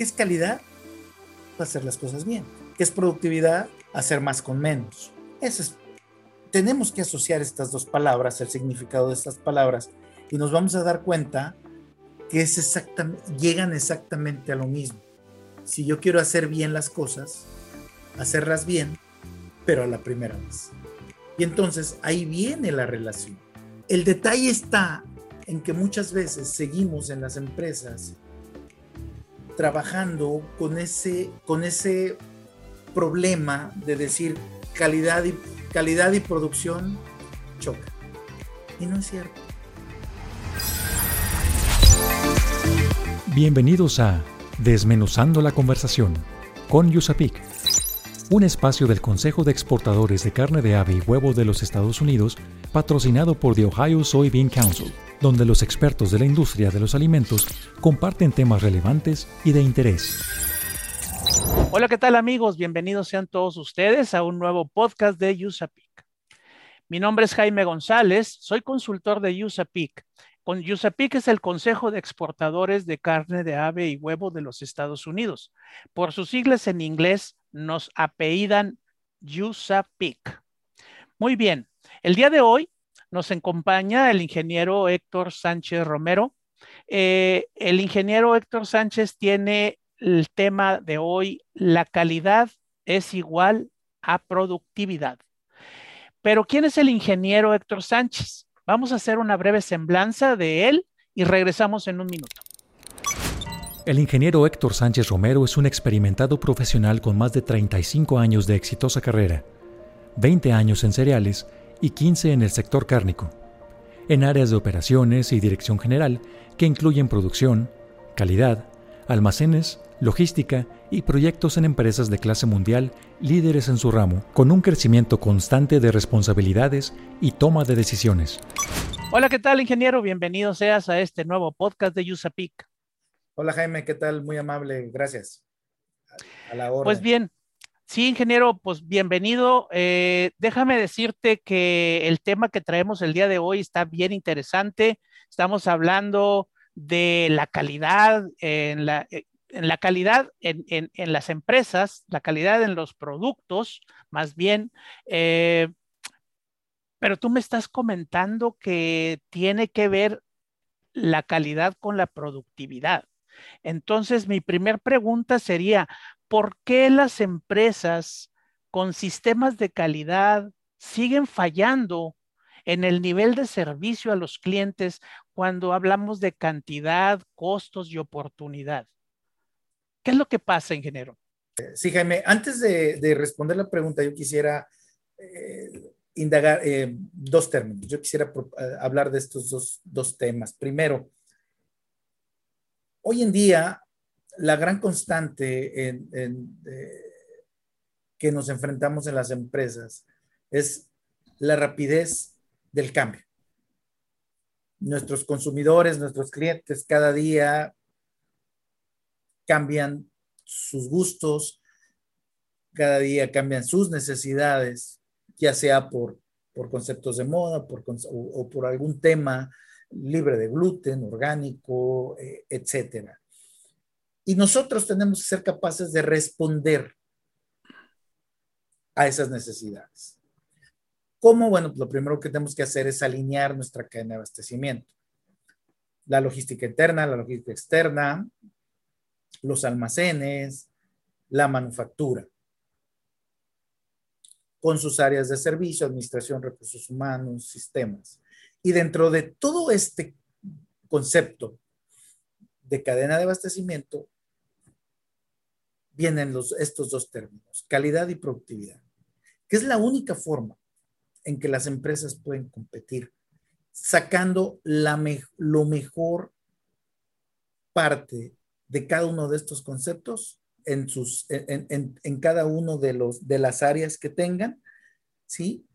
¿Qué es calidad? Hacer las cosas bien. ¿Qué es productividad? Hacer más con menos. Eso es, tenemos que asociar estas dos palabras, el significado de estas palabras, y nos vamos a dar cuenta que es exactamente, llegan exactamente a lo mismo. Si yo quiero hacer bien las cosas, hacerlas bien, pero a la primera vez. Y entonces ahí viene la relación. El detalle está en que muchas veces seguimos en las empresas trabajando con ese, con ese problema de decir calidad y, calidad y producción choca. Y no es cierto. Bienvenidos a Desmenuzando la conversación con Yusapik, un espacio del Consejo de Exportadores de Carne de Ave y Huevo de los Estados Unidos, patrocinado por The Ohio Soybean Council donde los expertos de la industria de los alimentos comparten temas relevantes y de interés. Hola, ¿qué tal amigos? Bienvenidos sean todos ustedes a un nuevo podcast de USAPIC. Mi nombre es Jaime González, soy consultor de USAPIC. Con USAPIC es el Consejo de Exportadores de Carne de Ave y Huevo de los Estados Unidos. Por sus siglas en inglés nos apellidan USAPIC. Muy bien, el día de hoy nos acompaña el ingeniero Héctor Sánchez Romero. Eh, el ingeniero Héctor Sánchez tiene el tema de hoy, la calidad es igual a productividad. Pero ¿quién es el ingeniero Héctor Sánchez? Vamos a hacer una breve semblanza de él y regresamos en un minuto. El ingeniero Héctor Sánchez Romero es un experimentado profesional con más de 35 años de exitosa carrera, 20 años en cereales y 15 en el sector cárnico, en áreas de operaciones y dirección general que incluyen producción, calidad, almacenes, logística y proyectos en empresas de clase mundial líderes en su ramo, con un crecimiento constante de responsabilidades y toma de decisiones. Hola, ¿qué tal, ingeniero? Bienvenido seas a este nuevo podcast de USAPIC. Hola, Jaime, ¿qué tal? Muy amable, gracias. A la hora. Pues bien, Sí, ingeniero, pues bienvenido. Eh, déjame decirte que el tema que traemos el día de hoy está bien interesante. Estamos hablando de la calidad en la, en la calidad en, en, las empresas, la calidad en los productos, más bien. Eh, pero tú me estás comentando que tiene que ver la calidad con la productividad. Entonces, mi primera pregunta sería, ¿por qué las empresas con sistemas de calidad siguen fallando en el nivel de servicio a los clientes cuando hablamos de cantidad, costos y oportunidad? ¿Qué es lo que pasa, ingeniero? Sí, Jaime, antes de, responder la pregunta, yo quisiera eh, indagar eh, dos términos. Yo quisiera eh, hablar de estos dos, dos temas. Primero, hoy en día la gran constante en, que nos enfrentamos en las empresas es la rapidez del cambio. Nuestros consumidores, nuestros clientes cada día cambian sus gustos, cada día cambian sus necesidades, ya sea por, por conceptos de moda por, o, por algún tema libre de gluten, orgánico, eh, etcétera. Y nosotros tenemos que ser capaces de responder a esas necesidades. ¿Cómo? Bueno, lo primero que tenemos que hacer es alinear nuestra cadena de abastecimiento. La logística interna, la logística externa, los almacenes, la manufactura, con sus áreas de servicio, administración, recursos humanos, sistemas. Y dentro de todo este concepto de cadena de abastecimiento, vienen estos dos términos, calidad y productividad, que es la única forma en que las empresas pueden competir, sacando lo mejor parte de cada uno de estos conceptos en, en, cada uno de, los, de las áreas que tengan, ¿sí?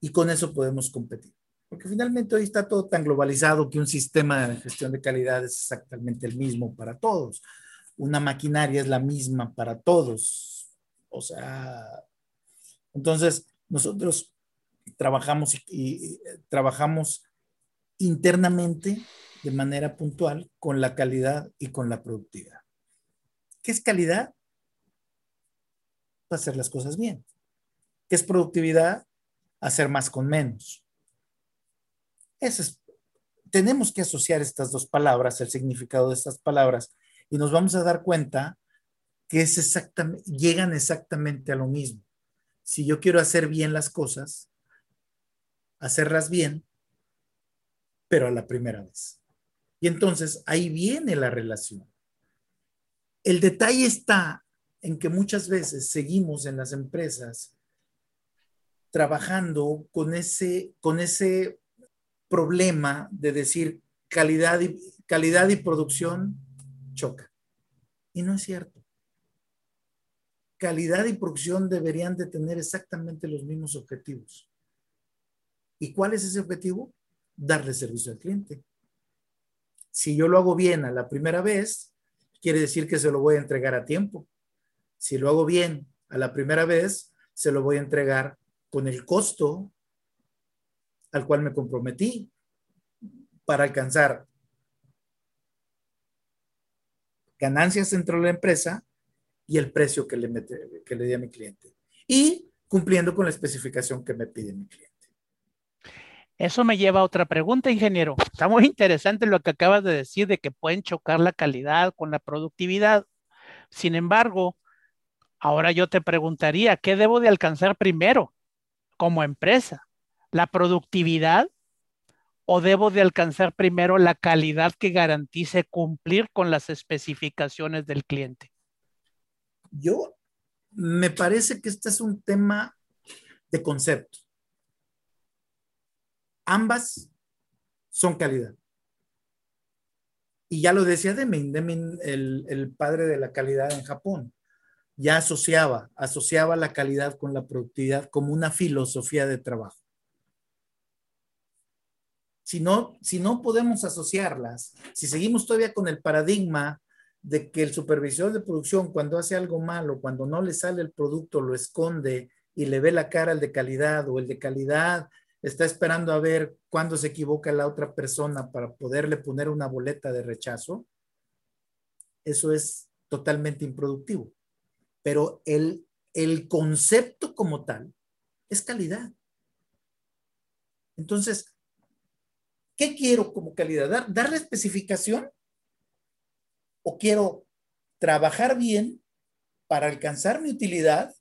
Y con eso podemos competir. Porque finalmente hoy está todo tan globalizado que un sistema de gestión de calidad es exactamente el mismo para todos una maquinaria es la misma para todos. O sea, entonces nosotros trabajamos y, trabajamos internamente de manera puntual con la calidad y con la productividad. ¿Qué es calidad? Hacer las cosas bien. ¿Qué es productividad? Hacer más con menos. Tenemos que asociar estas dos palabras, el significado de estas palabras, y nos vamos a dar cuenta que es exactamente, llegan exactamente a lo mismo. Si yo quiero hacer bien las cosas, hacerlas bien, pero a la primera vez. Y entonces ahí viene la relación. El detalle está en que muchas veces seguimos en las empresas trabajando con ese, con ese problema de decir calidad y, calidad y producción choca. Y no es cierto. Calidad y producción deberían de tener exactamente los mismos objetivos. ¿Y cuál es ese objetivo? Darle servicio al cliente. Si yo lo hago bien a la primera vez, quiere decir que se lo voy a entregar a tiempo. Si lo hago bien a la primera vez, se lo voy a entregar con el costo al cual me comprometí para alcanzar ganancias dentro de la empresa y el precio que le, que le di a mi cliente. Y cumpliendo con la especificación que me pide mi cliente. Eso me lleva a otra pregunta, ingeniero. Está muy interesante lo que acabas de decir de que pueden chocar la calidad con la productividad. Sin embargo, ahora yo te preguntaría, ¿qué debo de alcanzar primero como empresa? ¿La productividad o debo de alcanzar primero la calidad que garantice cumplir con las especificaciones del cliente? Yo me parece que este es un tema de concepto. Ambas son calidad. Y ya lo decía Deming, Deming, el, el padre de la calidad en Japón, ya asociaba, asociaba la calidad con la productividad como una filosofía de trabajo. Si no, si no podemos asociarlas, si seguimos todavía con el paradigma de que el supervisor de producción cuando hace algo malo, cuando no le sale el producto, lo esconde y le ve la cara al de calidad o el de calidad está esperando a ver cuándo se equivoca la otra persona para poderle poner una boleta de rechazo, eso es totalmente improductivo. Pero el, el concepto como tal es calidad. Entonces, ¿qué quiero como calidad? ¿Dar, ¿Darle especificación? ¿O quiero trabajar bien para alcanzar mi utilidad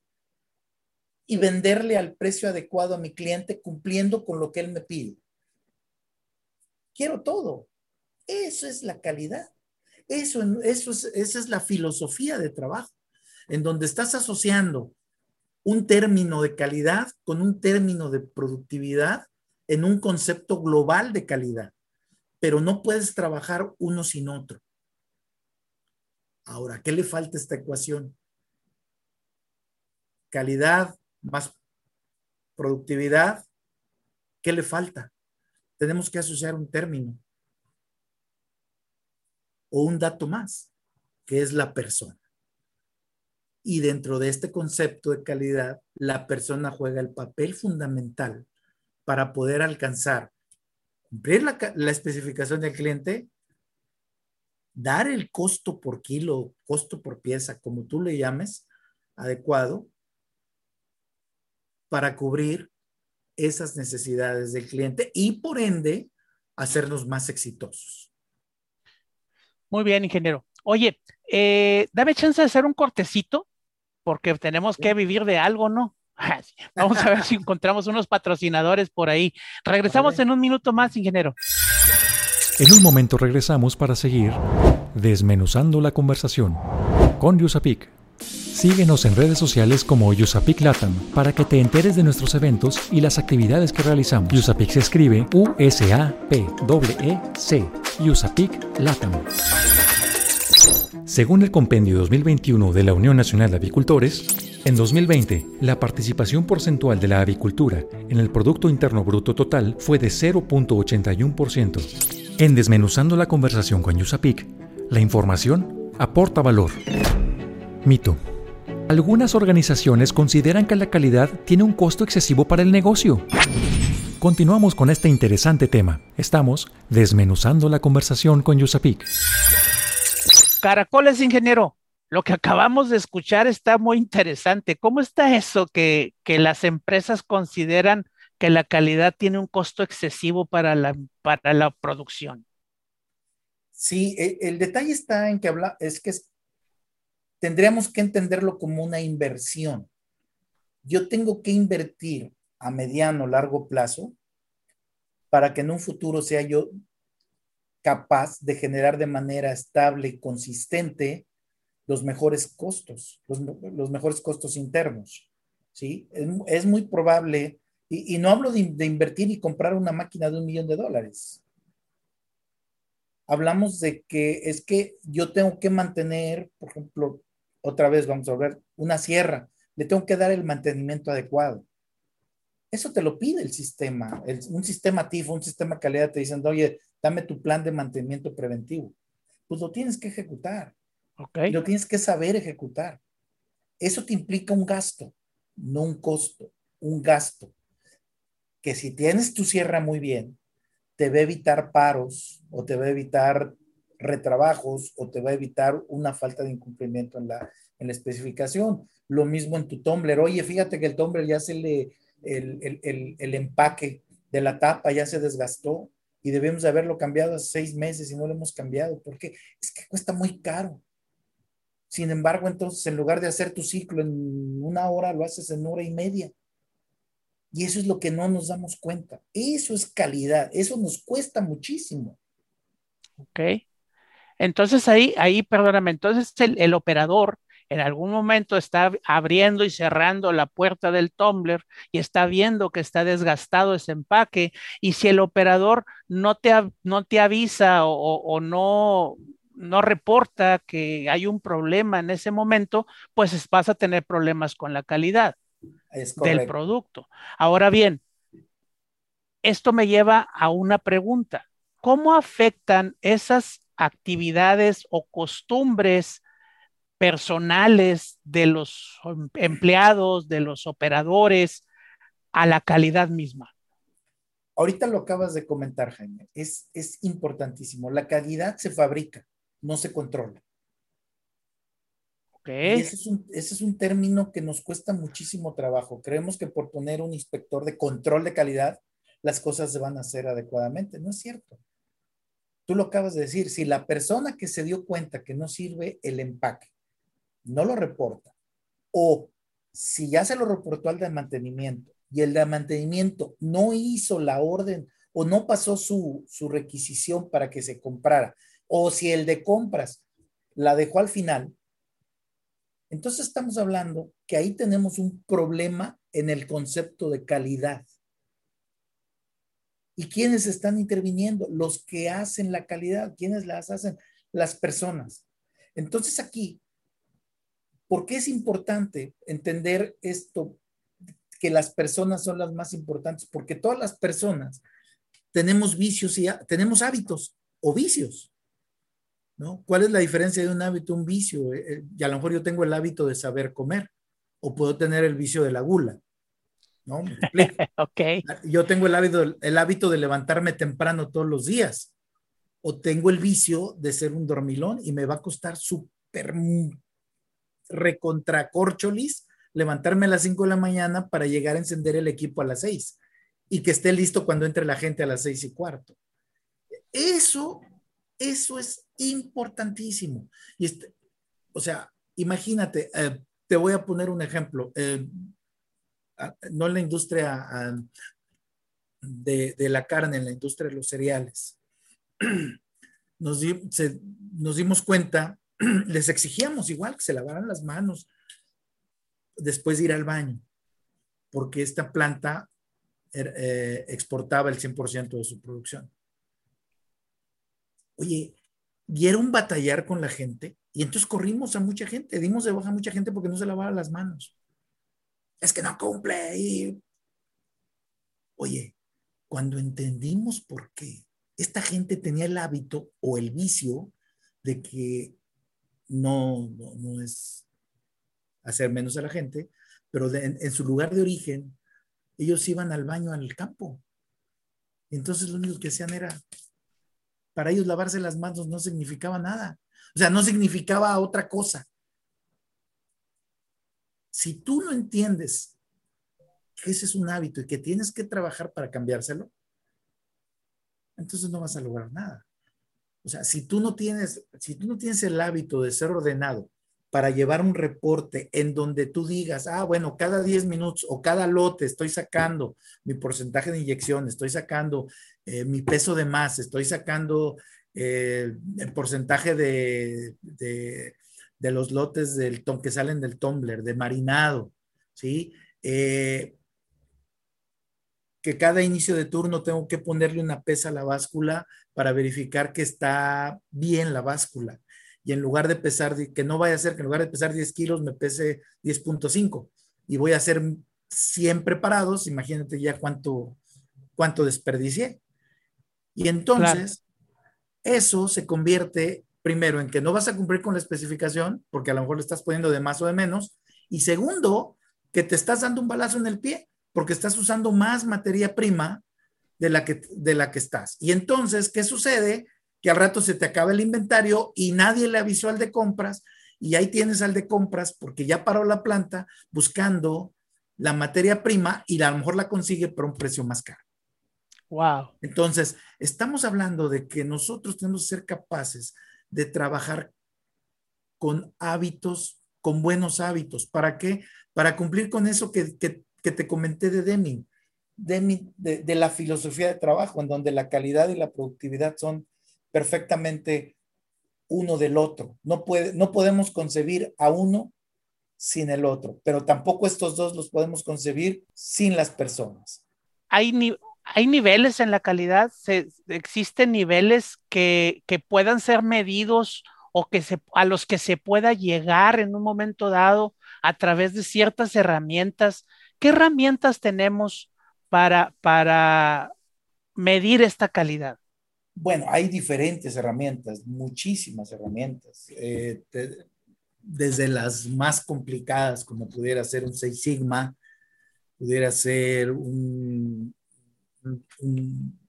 y venderle al precio adecuado a mi cliente cumpliendo con lo que él me pide. Quiero todo. Eso es la calidad. Eso, eso es, esa es la filosofía de trabajo, en donde estás asociando un término de calidad con un término de productividad en un concepto global de calidad, pero no puedes trabajar uno sin otro. Ahora, ¿qué le falta a esta ecuación? Calidad más productividad, ¿qué le falta? Tenemos que asociar un término o un dato más, que es la persona. Y dentro de este concepto de calidad, la persona juega el papel fundamental para poder alcanzar, cumplir la, la especificación del cliente, dar el costo por kilo, costo por pieza, como tú le llames, adecuado, para cubrir esas necesidades del cliente y por ende hacernos más exitosos. Muy bien, ingeniero. Oye, eh, dame chance de hacer un cortecito porque tenemos que vivir de algo, ¿no? Vamos a ver si encontramos unos patrocinadores por ahí. Regresamos en un minuto más, ingeniero. En un momento regresamos para seguir desmenuzando la conversación con Yusapik. Síguenos en redes sociales como Yusapik Latam para que te enteres de nuestros eventos y las actividades que realizamos. Yusapik se escribe U-S-A-P-E-C. Yusapik Latam. Según el Compendio 2021 de la Unión Nacional de Avicultores, en 2020, la participación porcentual de la avicultura en el Producto Interno Bruto total fue de 0.81%. En Desmenuzando la conversación con Yusapik, la información aporta valor. Mito. Algunas organizaciones consideran que la calidad tiene un costo excesivo para el negocio. Continuamos con este interesante tema. Estamos desmenuzando la conversación con Yusapik. Caracoles, ingeniero. Lo que acabamos de escuchar está muy interesante. ¿Cómo está eso que, que las empresas consideran que la calidad tiene un costo excesivo para la, para la producción? Sí, e, el, detalle está en que habla, es que tendríamos que entenderlo como una inversión. Yo tengo que invertir a mediano, largo plazo para que en un futuro sea yo capaz de generar de manera estable y consistente los mejores costos, los, mejores costos internos. ¿sí? Es, muy probable, y, no hablo de, invertir y comprar una máquina de un millón de dólares. Hablamos de que es que yo tengo que mantener, por ejemplo, otra vez vamos a ver, una sierra, le tengo que dar el mantenimiento adecuado. Eso te lo pide el sistema, un sistema TIFO, un sistema calidad, te dicen, oye, dame tu plan de mantenimiento preventivo. Pues lo tienes que ejecutar. Okay. Lo tienes que saber ejecutar. Eso te implica un gasto, no un costo, un gasto. Que si tienes tu sierra muy bien, te va a evitar paros o te va a evitar retrabajos o te va a evitar una falta de incumplimiento en la, en la especificación. Lo mismo en tu tumbler. Oye, fíjate que el tumbler ya se le, el, empaque de la tapa ya se desgastó y debemos de haberlo cambiado hace seis meses y no lo hemos cambiado. porque Es que cuesta muy caro. Sin embargo, entonces, en lugar de hacer tu ciclo en una hora, lo haces en hora y media. Y eso es lo que no nos damos cuenta. Eso es calidad. Eso nos cuesta muchísimo. Ok. Entonces ahí, ahí, perdóname, entonces el, operador en algún momento está abriendo y cerrando la puerta del tumbler y está viendo que está desgastado ese empaque y si el operador no te, no te avisa o, no, no reporta que hay un problema en ese momento, pues vas a tener problemas con la calidad del producto. Ahora bien, esto me lleva a una pregunta. ¿Cómo afectan esas actividades o costumbres personales de los empleados, de los operadores, a la calidad misma. Ahorita lo acabas de comentar, Jaime. Es, es importantísimo. La calidad se fabrica, no se controla. Okay. ese, es un, ese es un término que nos cuesta muchísimo trabajo. Creemos que por poner un inspector de control de calidad, las cosas se van a hacer adecuadamente. No es cierto. Tú lo acabas de decir. Si la persona que se dio cuenta que no sirve el empaque no lo reporta, o si ya se lo reportó al de mantenimiento y el de mantenimiento no hizo la orden o no pasó su, su requisición para que se comprara, o si el de compras la dejó al final, entonces estamos hablando que ahí tenemos un problema en el concepto de calidad. ¿Y quiénes están interviniendo? Los que hacen la calidad. ¿Quiénes las hacen? Las personas. Entonces aquí ¿Por qué es importante entender esto, que las personas son las más importantes? Porque todas las personas tenemos vicios y tenemos hábitos o vicios. ¿No? ¿Cuál es la diferencia de un hábito un vicio? Eh, eh, y a lo mejor yo tengo el hábito de saber comer o puedo tener el vicio de la gula. ¿no? okay. Yo tengo el hábito, el hábito de levantarme temprano todos los días o tengo el vicio de ser un dormilón y me va a costar súper recontracorcholis levantarme a las 5 de la mañana para llegar a encender el equipo a las 6 y que esté listo cuando entre la gente a las 6 y cuarto. Eso, eso es importantísimo. Y este, o sea, imagínate, eh, te voy a poner un ejemplo, eh, no en la industria de, la carne, en la industria de los cereales. Nos, nos dimos cuenta les exigíamos igual que se lavaran las manos después de ir al baño, porque esta planta er, eh, exportaba el 100% de su producción. Oye, y batallar con la gente, y entonces corrimos a mucha gente, dimos de baja a mucha gente porque no se lavaba las manos. Es que no cumple. Oye, cuando entendimos por qué esta gente tenía el hábito o el vicio de que no, no, es hacer menos a la gente, pero en, su lugar de origen, ellos iban al baño al campo. Entonces lo único que hacían era, para ellos lavarse las manos no significaba nada. O sea, no significaba otra cosa. Si tú no entiendes que ese es un hábito y que tienes que trabajar para cambiárselo, entonces no vas a lograr nada. O sea, si tú no tienes, si tú no tienes el hábito de ser ordenado para llevar un reporte en donde tú digas, ah, bueno, cada 10 minutos o cada lote estoy sacando mi porcentaje de inyección, estoy sacando eh, mi peso de más, estoy sacando eh, el porcentaje de, de, los lotes del, que salen del tumbler, de marinado, ¿sí? Eh, que cada inicio de turno tengo que ponerle una pesa a la báscula para verificar que está bien la báscula. Y en lugar de pesar, que no vaya a ser que en lugar de pesar 10 kilos me pese 10.5 y voy a hacer 100 preparados, imagínate ya cuánto, cuánto desperdicié. Y entonces, eso se convierte primero en que no vas a cumplir con la especificación, porque a lo mejor le estás poniendo de más o de menos, y segundo, que te estás dando un balazo en el pie, porque estás usando más materia prima de la que, de la que estás. Y entonces, ¿qué sucede? Que al rato se te acaba el inventario y nadie le avisó al de compras y ahí tienes al de compras porque ya paró la planta buscando la materia prima y a lo mejor la consigue por un precio más caro. Wow. Entonces, estamos hablando de que nosotros tenemos que ser capaces de trabajar con hábitos, con buenos hábitos. ¿Para qué? Para cumplir con eso que, que, que te comenté de Deming de, la filosofía de trabajo, en donde la calidad y la productividad son perfectamente uno del otro. No, puede, no podemos concebir a uno sin el otro, pero tampoco estos dos los podemos concebir sin las personas. Hay, hay niveles en la calidad, existen niveles que, que, puedan ser medidos o que se, a los que se pueda llegar en un momento dado a través de ciertas herramientas. ¿Qué herramientas tenemos para, para medir esta calidad? Bueno, hay diferentes herramientas, muchísimas herramientas, eh, desde las más complicadas, como pudiera ser un Seis Sigma, pudiera ser un, un,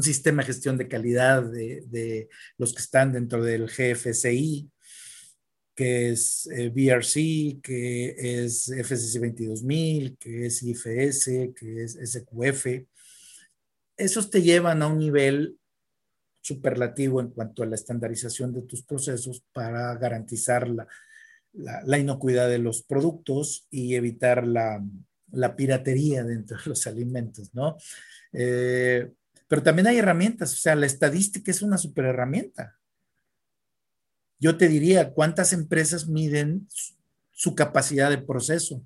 sistema de gestión de calidad de, de, los que están dentro del GFCI, que es eh, BRC, que es FCC 22000, que es IFS, que es SQF. Esos te llevan a un nivel superlativo en cuanto a la estandarización de tus procesos para garantizar la, inocuidad de los productos y evitar la, la, piratería dentro de los alimentos, ¿no? Eh, pero también hay herramientas, o sea, la estadística es una super herramienta yo te diría cuántas empresas miden su capacidad de proceso.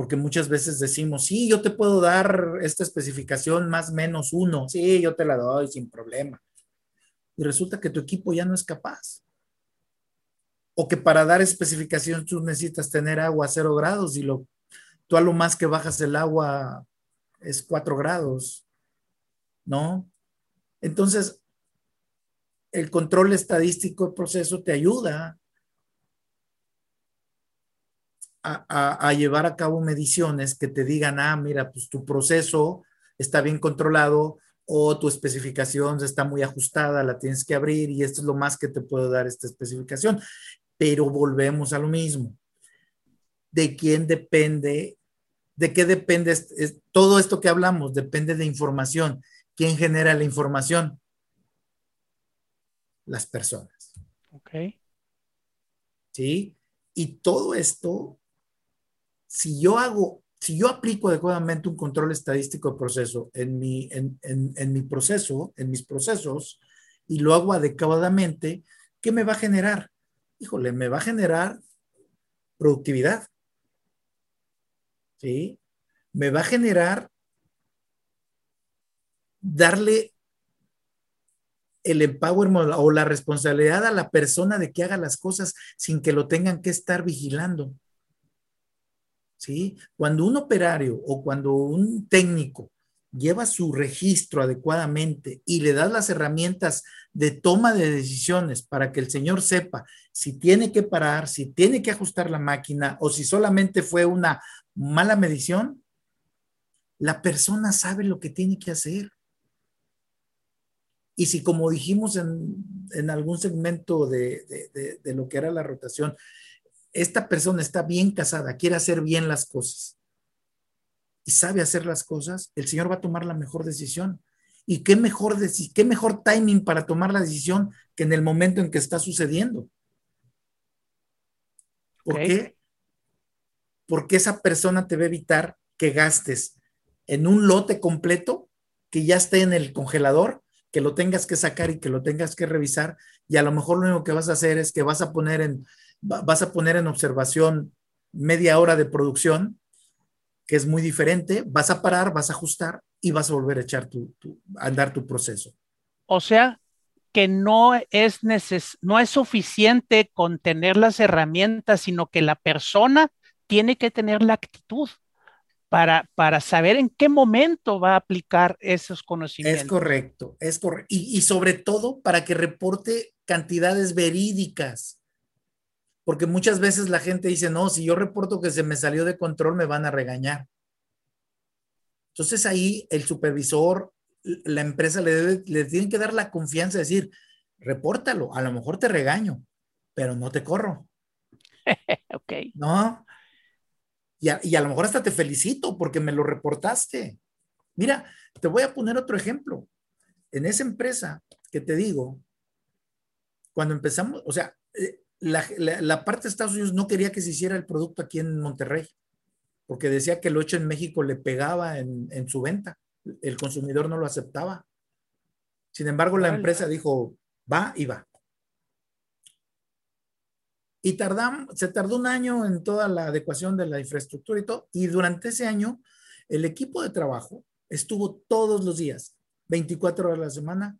Porque muchas veces decimos, sí, yo te puedo dar esta especificación más menos uno, sí, yo te la doy sin problema. Y resulta que tu equipo ya no es capaz. O que para dar especificación tú necesitas tener agua a cero grados y lo, tú a lo más que bajas el agua es cuatro grados, ¿no? Entonces, el control estadístico del proceso te ayuda a, llevar a cabo mediciones que te digan, ah, mira, pues tu proceso está bien controlado o tu especificación está muy ajustada, la tienes que abrir y esto es lo más que te puedo dar esta especificación. Pero volvemos a lo mismo. ¿De quién depende? ¿De qué depende? todo esto que hablamos depende de información. ¿Quién genera la información? las personas. Ok. ¿Sí? Y todo esto, si yo hago, si yo aplico adecuadamente un control estadístico de proceso en mi, en, en, mi proceso, en mis procesos, y lo hago adecuadamente, ¿qué me va a generar? Híjole, me va a generar productividad. ¿Sí? Me va a generar darle el empowerment o la responsabilidad a la persona de que haga las cosas sin que lo tengan que estar vigilando. ¿Sí? Cuando un operario o cuando un técnico lleva su registro adecuadamente y le das las herramientas de toma de decisiones para que el señor sepa si tiene que parar, si tiene que ajustar la máquina o si solamente fue una mala medición, la persona sabe lo que tiene que hacer. Y si como dijimos en, algún segmento de, lo que era la rotación, esta persona está bien casada, quiere hacer bien las cosas y sabe hacer las cosas, el Señor va a tomar la mejor decisión. ¿Y qué mejor, qué mejor timing para tomar la decisión que en el momento en que está sucediendo? ¿Por qué? Porque esa persona te va a evitar que gastes en un lote completo que ya esté en el congelador, que lo tengas que sacar y que lo tengas que revisar y a lo mejor lo único que vas a hacer es que vas a poner en vas a poner en observación media hora de producción, que es muy diferente, vas a parar, vas a ajustar y vas a volver a echar tu, a andar tu proceso. O sea, que no es, neces no es suficiente con tener las herramientas, sino que la persona tiene que tener la actitud para, para saber en qué momento va a aplicar esos conocimientos. Es correcto, es correcto. Y, y sobre todo para que reporte cantidades verídicas. Porque muchas veces la gente dice, no, si yo reporto que se me salió de control, me van a regañar. Entonces ahí el supervisor, la empresa le, debe, le tienen que dar la confianza de decir, repórtalo, a lo mejor te regaño, pero no te corro. ok. No. Y a, y a, lo mejor hasta te felicito porque me lo reportaste. Mira, te voy a poner otro ejemplo. En esa empresa que te digo, cuando empezamos, o sea, eh, la, la, la, parte de Estados Unidos no quería que se hiciera el producto aquí en Monterrey, porque decía que lo hecho en México le pegaba en, en su venta el consumidor no lo aceptaba. Sin embargo, la empresa dijo, va y va. Y tardamos, se tardó un año en toda la adecuación de la infraestructura y todo. Y durante ese año, el equipo de trabajo estuvo todos los días, 24 horas a la semana,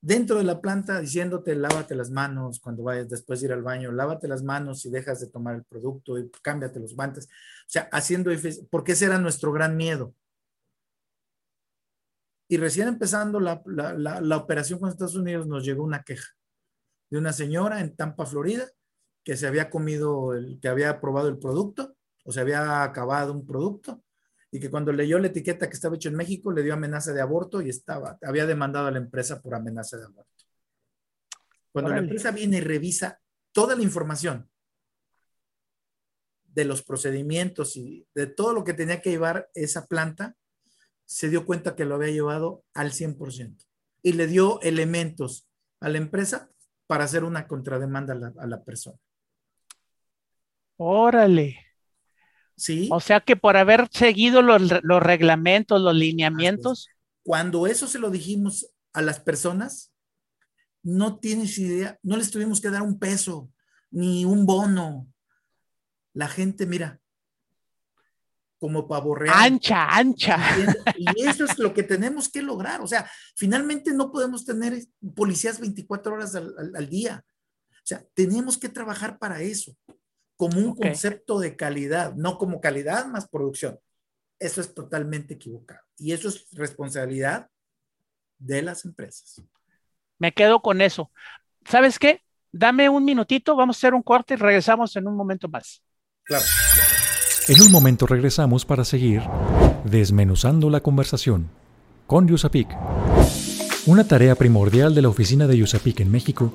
dentro de la planta diciéndote lávate las manos cuando vayas después de ir al baño, lávate las manos si dejas de tomar el producto y cámbiate los guantes. O sea, haciendo, porque ese era nuestro gran miedo. Y recién empezando la, operación con Estados Unidos nos llegó una queja de una señora en Tampa, Florida, que se había comido, el, que había probado el producto o se había acabado un producto y que cuando leyó la etiqueta que estaba hecho en México le dio amenaza de aborto y estaba, había demandado a la empresa por amenaza de aborto. Cuando la empresa viene y revisa toda la información de los procedimientos y de todo lo que tenía que llevar esa planta, se dio cuenta que lo había llevado al 100% y le dio elementos a la empresa para hacer una contrademanda a la, persona. Órale. Sí. O sea que por haber seguido los, los reglamentos, los lineamientos. Cuando eso se lo dijimos a las personas, no tienes idea, no les tuvimos que dar un peso ni un bono. La gente, mira, como pavo Ancha, ancha. Y eso es lo que tenemos que lograr. O sea, finalmente no podemos tener policías 24 horas al, día. O sea, tenemos que trabajar para eso, como un concepto de calidad, no como calidad más producción. Eso es totalmente equivocado. Y eso es responsabilidad de las empresas. Me quedo con eso. ¿Sabes qué? Dame un minutito, vamos a hacer un corte y regresamos en un momento más. Claro. En un momento regresamos para seguir desmenuzando la conversación con Yusapik. Una tarea primordial de la oficina de Yusapik en México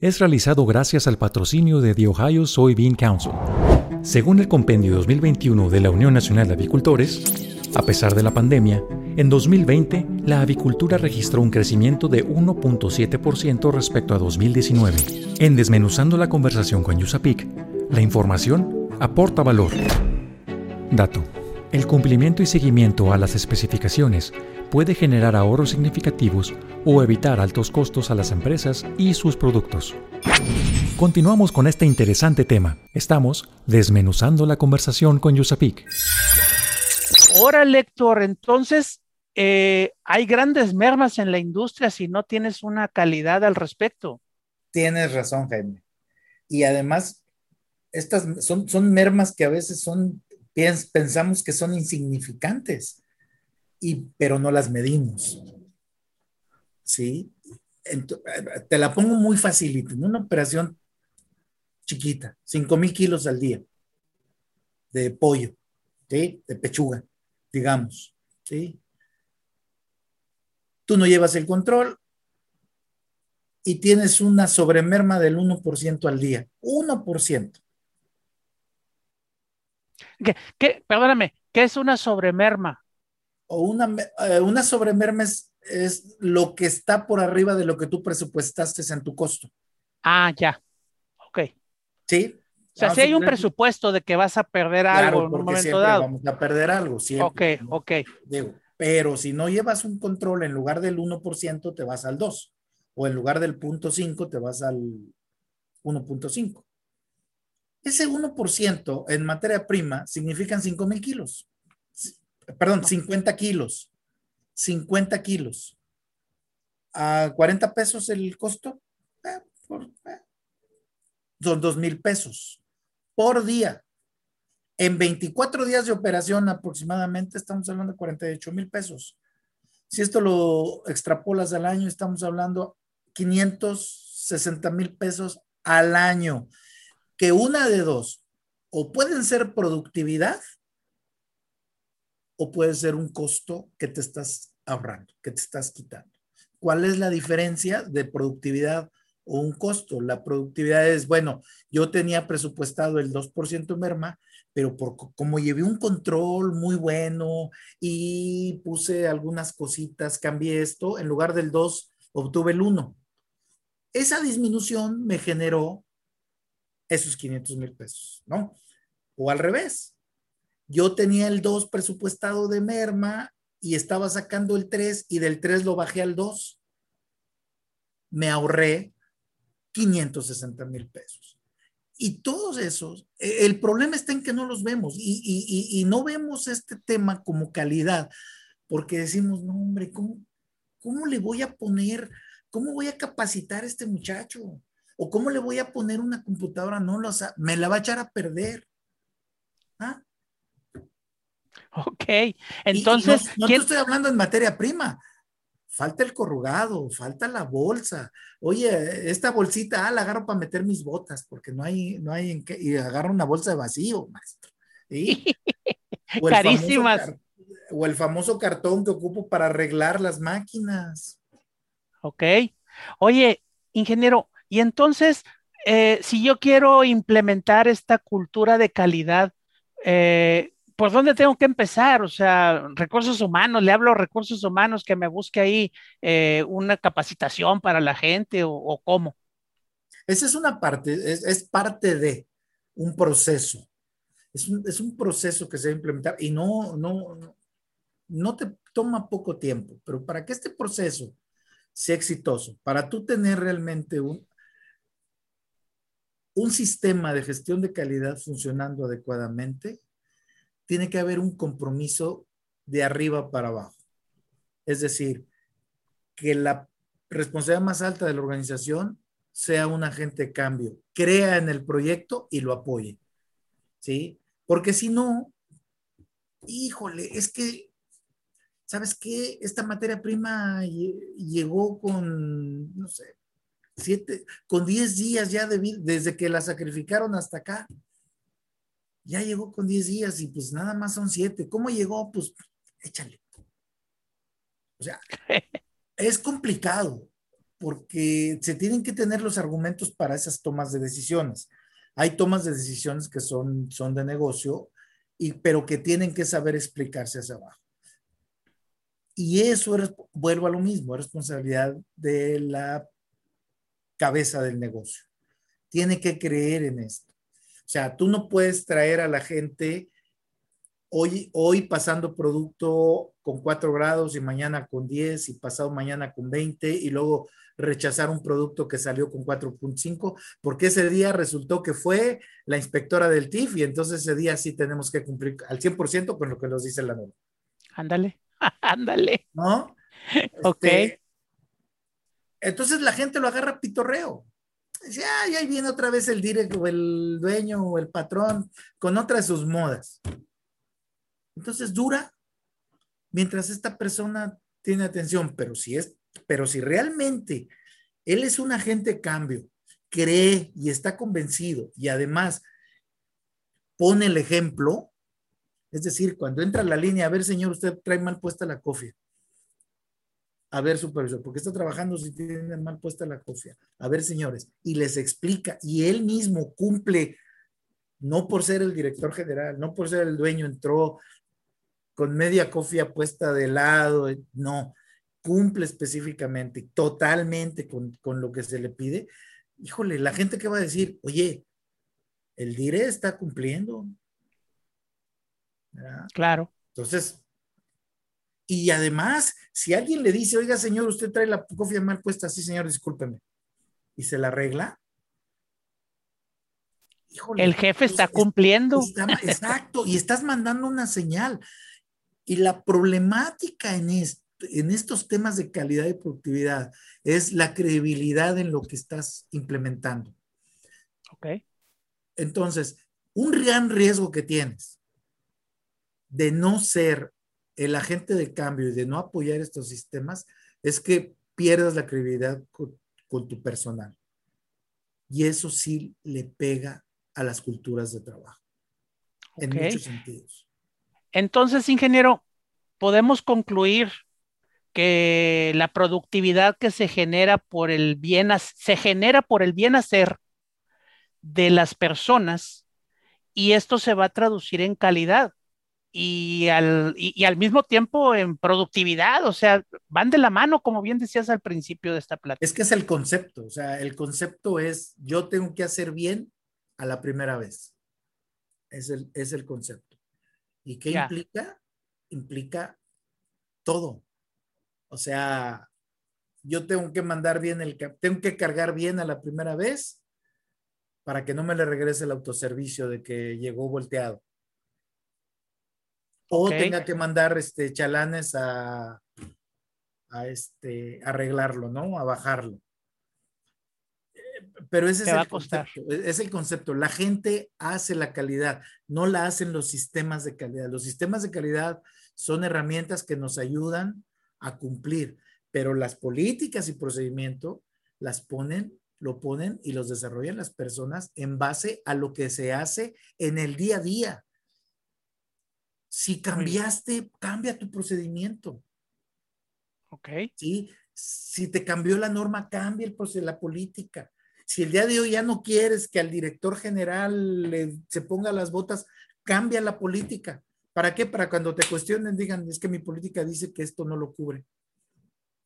es realizado gracias al patrocinio de The Ohio Soybean Council. Según el compendio 2021 de la Unión Nacional de Avicultores, a pesar de la pandemia, en 2020 la avicultura registró un crecimiento de 1.7% respecto a 2019. En Desmenuzando la conversación con Yusapik, la información aporta valor. Dato. El cumplimiento y seguimiento a las especificaciones puede generar ahorros significativos o evitar altos costos a las empresas y sus productos. Continuamos con este interesante tema. Estamos desmenuzando la conversación con Yusapik. Ahora, lector, entonces eh, hay grandes mermas en la industria si no tienes una calidad al respecto. Tienes razón, Jaime. Y además, estas son, son mermas que a veces son pensamos que son insignificantes, y, pero no las medimos. ¿Sí? te la pongo muy facilito, en una operación chiquita, 5 mil kilos al día de pollo, ¿sí? De pechuga, digamos, ¿sí? Tú no llevas el control y tienes una sobremerma del 1% al día, 1%. ¿Qué, qué, perdóname, ¿qué es una sobremerma? O una, eh, una sobremerma es, es lo que está por arriba de lo que tú presupuestaste en tu costo. Ah, ya. Ok. Sí. O sea, si hay un presupuesto de que vas a perder algo en un momento dado. Vamos a perder algo, siempre. Ok, ok. Digo, pero si no llevas un control, en lugar del 1%, te vas al 2. O en lugar del 0.5, te vas al 1.5. Ese 1% en materia prima significan 5 mil kilos. Perdón, 50 kilos. 50 kilos. ¿A 40 pesos el costo? Eh, eh, son 2 mil pesos por día. En 24 días de operación aproximadamente estamos hablando de 48 mil pesos. Si esto lo extrapolas al año, estamos hablando 560 mil pesos al año. Que una de dos, o pueden ser productividad o puede ser un costo que te estás ahorrando, que te estás quitando. ¿Cuál es la diferencia de productividad o un costo. La productividad es, bueno, yo tenía presupuestado el 2% merma, pero por como llevé un control muy bueno y puse algunas cositas, cambié esto, en lugar del 2 obtuve el 1. Esa disminución me generó esos 500 mil pesos, ¿no? O al revés. Yo tenía el 2 presupuestado de merma y estaba sacando el 3 y del 3 lo bajé al 2. Me ahorré 560 mil pesos. Y todos esos, e, el problema está en que no los vemos y, no vemos este tema como calidad, porque decimos, no, hombre, ¿cómo, ¿cómo le voy a poner, cómo voy a capacitar a este muchacho? ¿O cómo le voy a poner una computadora? No lo sé, me la va a echar a perder. ¿Ah? Ok, entonces. no, estoy hablando en materia prima, falta el corrugado, falta la bolsa. Oye, esta bolsita, ah, la agarro para meter mis botas, porque no hay, no hay en qué, y agarro una bolsa de vacío, maestro. O Carísimas. o el famoso cartón que ocupo para arreglar las máquinas. Ok. Oye, ingeniero, y entonces, eh, si yo quiero implementar esta cultura de calidad, eh, ¿por dónde tengo que empezar? O sea, recursos humanos, le hablo a recursos humanos que me busque ahí eh, una capacitación para la gente o, cómo. Esa es una parte, es, parte de un proceso. Es un, proceso que se debe implementar y no, no, no te toma poco tiempo, pero para que este proceso sea exitoso, para tú tener realmente un, un sistema de gestión de calidad funcionando adecuadamente, tiene que haber un compromiso de arriba para abajo. Es decir, que la responsabilidad más alta de la organización sea un agente de cambio, crea en el proyecto y lo apoye. ¿Sí? Porque si no, híjole, es que, ¿sabes qué? Esta materia prima llegó con, no sé, siete, con diez días ya de, desde que la sacrificaron hasta acá ya llegó con 10 días y pues nada más son 7. ¿Cómo llegó? Pues échale. O sea, es complicado porque se tienen que tener los argumentos para esas tomas de decisiones. Hay tomas de decisiones que son, son de negocio, y, pero que tienen que saber explicarse hacia abajo. Y eso, es, vuelvo a lo mismo, es responsabilidad de la cabeza del negocio. Tiene que creer en esto. O sea, tú no puedes traer a la gente hoy, hoy pasando producto con 4 grados y mañana con 10 y pasado mañana con 20 y luego rechazar un producto que salió con 4.5, porque ese día resultó que fue la inspectora del TIF y entonces ese día sí tenemos que cumplir al 100% con lo que nos dice la norma. Ándale, ándale. ¿No? ok. Este, entonces la gente lo agarra pitorreo. Dice, ay, ahí viene otra vez el directo, el dueño o el patrón con otra de sus modas. Entonces dura mientras esta persona tiene atención, pero si es, pero si realmente él es un agente de cambio, cree y está convencido y además pone el ejemplo, es decir, cuando entra a la línea, a ver, señor, usted trae mal puesta la cofia. A ver, supervisor, porque está trabajando si tiene mal puesta la cofia? A ver, señores, y les explica, y él mismo cumple, no por ser el director general, no por ser el dueño, entró con media cofia puesta de lado, no, cumple específicamente, totalmente con, con lo que se le pide. Híjole, la gente que va a decir, oye, el DIRE está cumpliendo. Claro. Entonces, y además, si alguien le dice, oiga, señor, usted trae la cofia mal puesta, sí, señor, discúlpeme, y se la arregla. el jefe está cumpliendo. exacto, y estás mandando una señal. Y la problemática en, en estos temas de calidad y productividad es la credibilidad en lo que estás implementando. Ok. Entonces, un gran riesgo que tienes de no ser el agente de cambio y de no apoyar estos sistemas es que pierdas la credibilidad con, tu personal. Y eso sí le pega a las culturas de trabajo. En muchos sentidos. Entonces, ingeniero, podemos concluir que la productividad que se genera por el bien se genera por el bien hacer de las personas y esto se va a traducir en calidad y al, y, al mismo tiempo en productividad, o sea, van de la mano, como bien decías al principio de esta plática. Es que es el concepto, o sea, el concepto es yo tengo que hacer bien a la primera vez. Es el, es el concepto. ¿Y qué implica? Implica todo. O sea, yo tengo que mandar bien el, tengo que cargar bien a la primera vez para que no me le regrese el autoservicio de que llegó volteado o tenga que mandar este, chalanes a, a este, arreglarlo, ¿no? A bajarlo. Pero ese es el, concepto, es el concepto. La gente hace la calidad, no la hacen los sistemas de calidad. Los sistemas de calidad son herramientas que nos ayudan a cumplir, pero las políticas y procedimiento las ponen, lo ponen y los desarrollan las personas en base a lo que se hace en el día a día. Si cambiaste, cambia tu procedimiento. Ok. ¿Sí? Si te cambió la norma, cambia el la política. Si el día de hoy ya no quieres que al director general le, se ponga las botas, cambia la política. ¿Para qué? Para cuando te cuestionen digan, es que mi política dice que esto no lo cubre.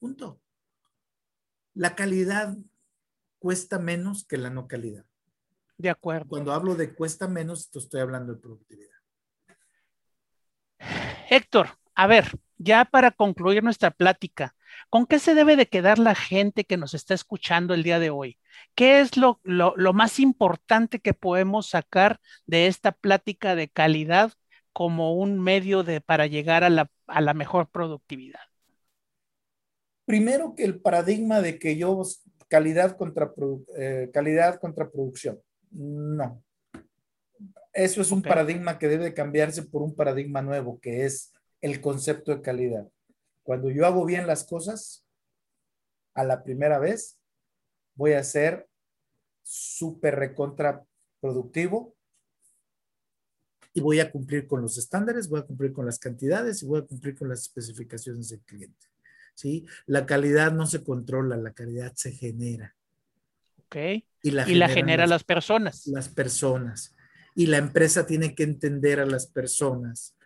Punto. La calidad cuesta menos que la no calidad. De acuerdo. Cuando hablo de cuesta menos, estoy hablando de productividad. Héctor, a ver, ya para concluir nuestra plática, ¿con qué se debe de quedar la gente que nos está escuchando el día de hoy? ¿Qué es lo, más importante que podemos sacar de esta plática de calidad como un medio de, para llegar a la, mejor productividad? Primero que el paradigma de que yo calidad contra, eh, calidad contra producción. No, eso es un paradigma que debe cambiarse por un paradigma nuevo, que es el concepto de calidad. Cuando yo hago bien las cosas, a la primera vez, voy a ser súper recontra productivo y voy a cumplir con los estándares, voy a cumplir con las cantidades y voy a cumplir con las especificaciones del cliente. ¿sí? La calidad no se controla, la calidad se genera. Ok. Y la, y genera las personas. Las personas y la empresa tiene que entender a las personas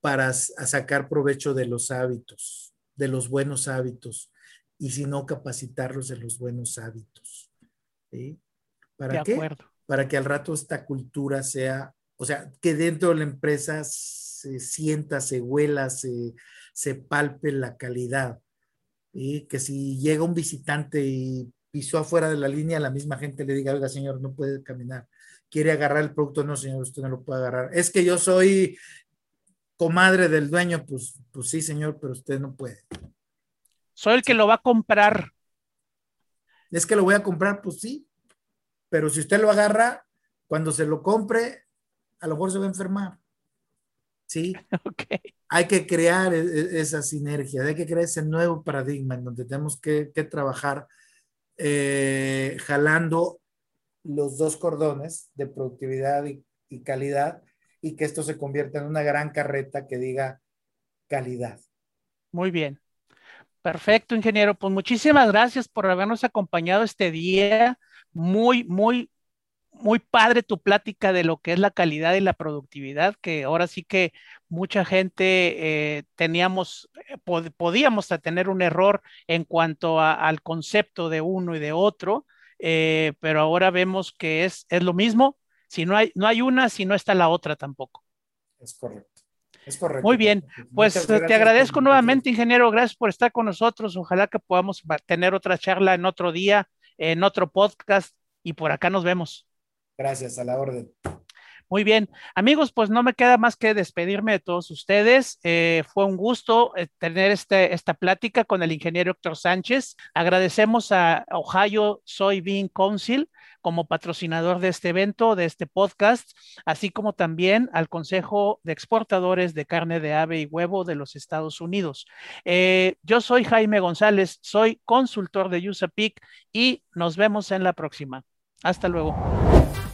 para sacar provecho de los hábitos, de los buenos hábitos, y si no, capacitarlos en los buenos hábitos. ¿Para qué? Para que al rato esta cultura sea, o sea, que dentro de la empresa se sienta, se huela, se, se palpe la calidad. y Que si llega un visitante y pisó afuera de la línea, la misma gente le diga, oiga, señor, no puede caminar. Quiere agarrar el producto, no, señor, usted no lo puede agarrar. Es que yo soy comadre del dueño, pues, pues sí, señor, pero usted no puede. Soy el que lo va a comprar. Es que lo voy a comprar, pues sí, pero si usted lo agarra, cuando se lo compre, a lo mejor se va a enfermar. ¿sí? Hay que crear e, e, esa sinergia, hay que crear ese nuevo paradigma en donde tenemos que, trabajar eh, jalando los dos cordones de productividad y, y calidad y que esto se convierta en una gran carreta que diga calidad. Muy bien. Perfecto, ingeniero. Pues muchísimas gracias por habernos acompañado este día. Muy, muy, muy padre tu plática de lo que es la calidad y la productividad, que ahora sí que mucha gente eh, teníamos, eh, podíamos tener un error en cuanto al concepto de uno y de otro, eh, pero ahora vemos que es, es lo mismo. Si no hay, no hay una, si no está la otra tampoco. Es correcto. Es correcto. Muy bien, pues te agradezco nuevamente, ingeniero, gracias por estar con nosotros. Ojalá que podamos tener otra charla en otro día, en otro podcast, y por acá nos vemos. Gracias, a la orden. Muy bien, amigos, pues no me queda más que despedirme de todos ustedes. Eh, fue un gusto eh, tener este, esta plática con el ingeniero Héctor Sánchez. Agradecemos a Ohio Soybean Council como patrocinador de este evento, de este podcast, así como también al Consejo de Exportadores de Carne de Ave y Huevo de los Estados Unidos. Eh, yo soy Jaime González, soy consultor de USAPIC y nos vemos en la próxima. Hasta luego.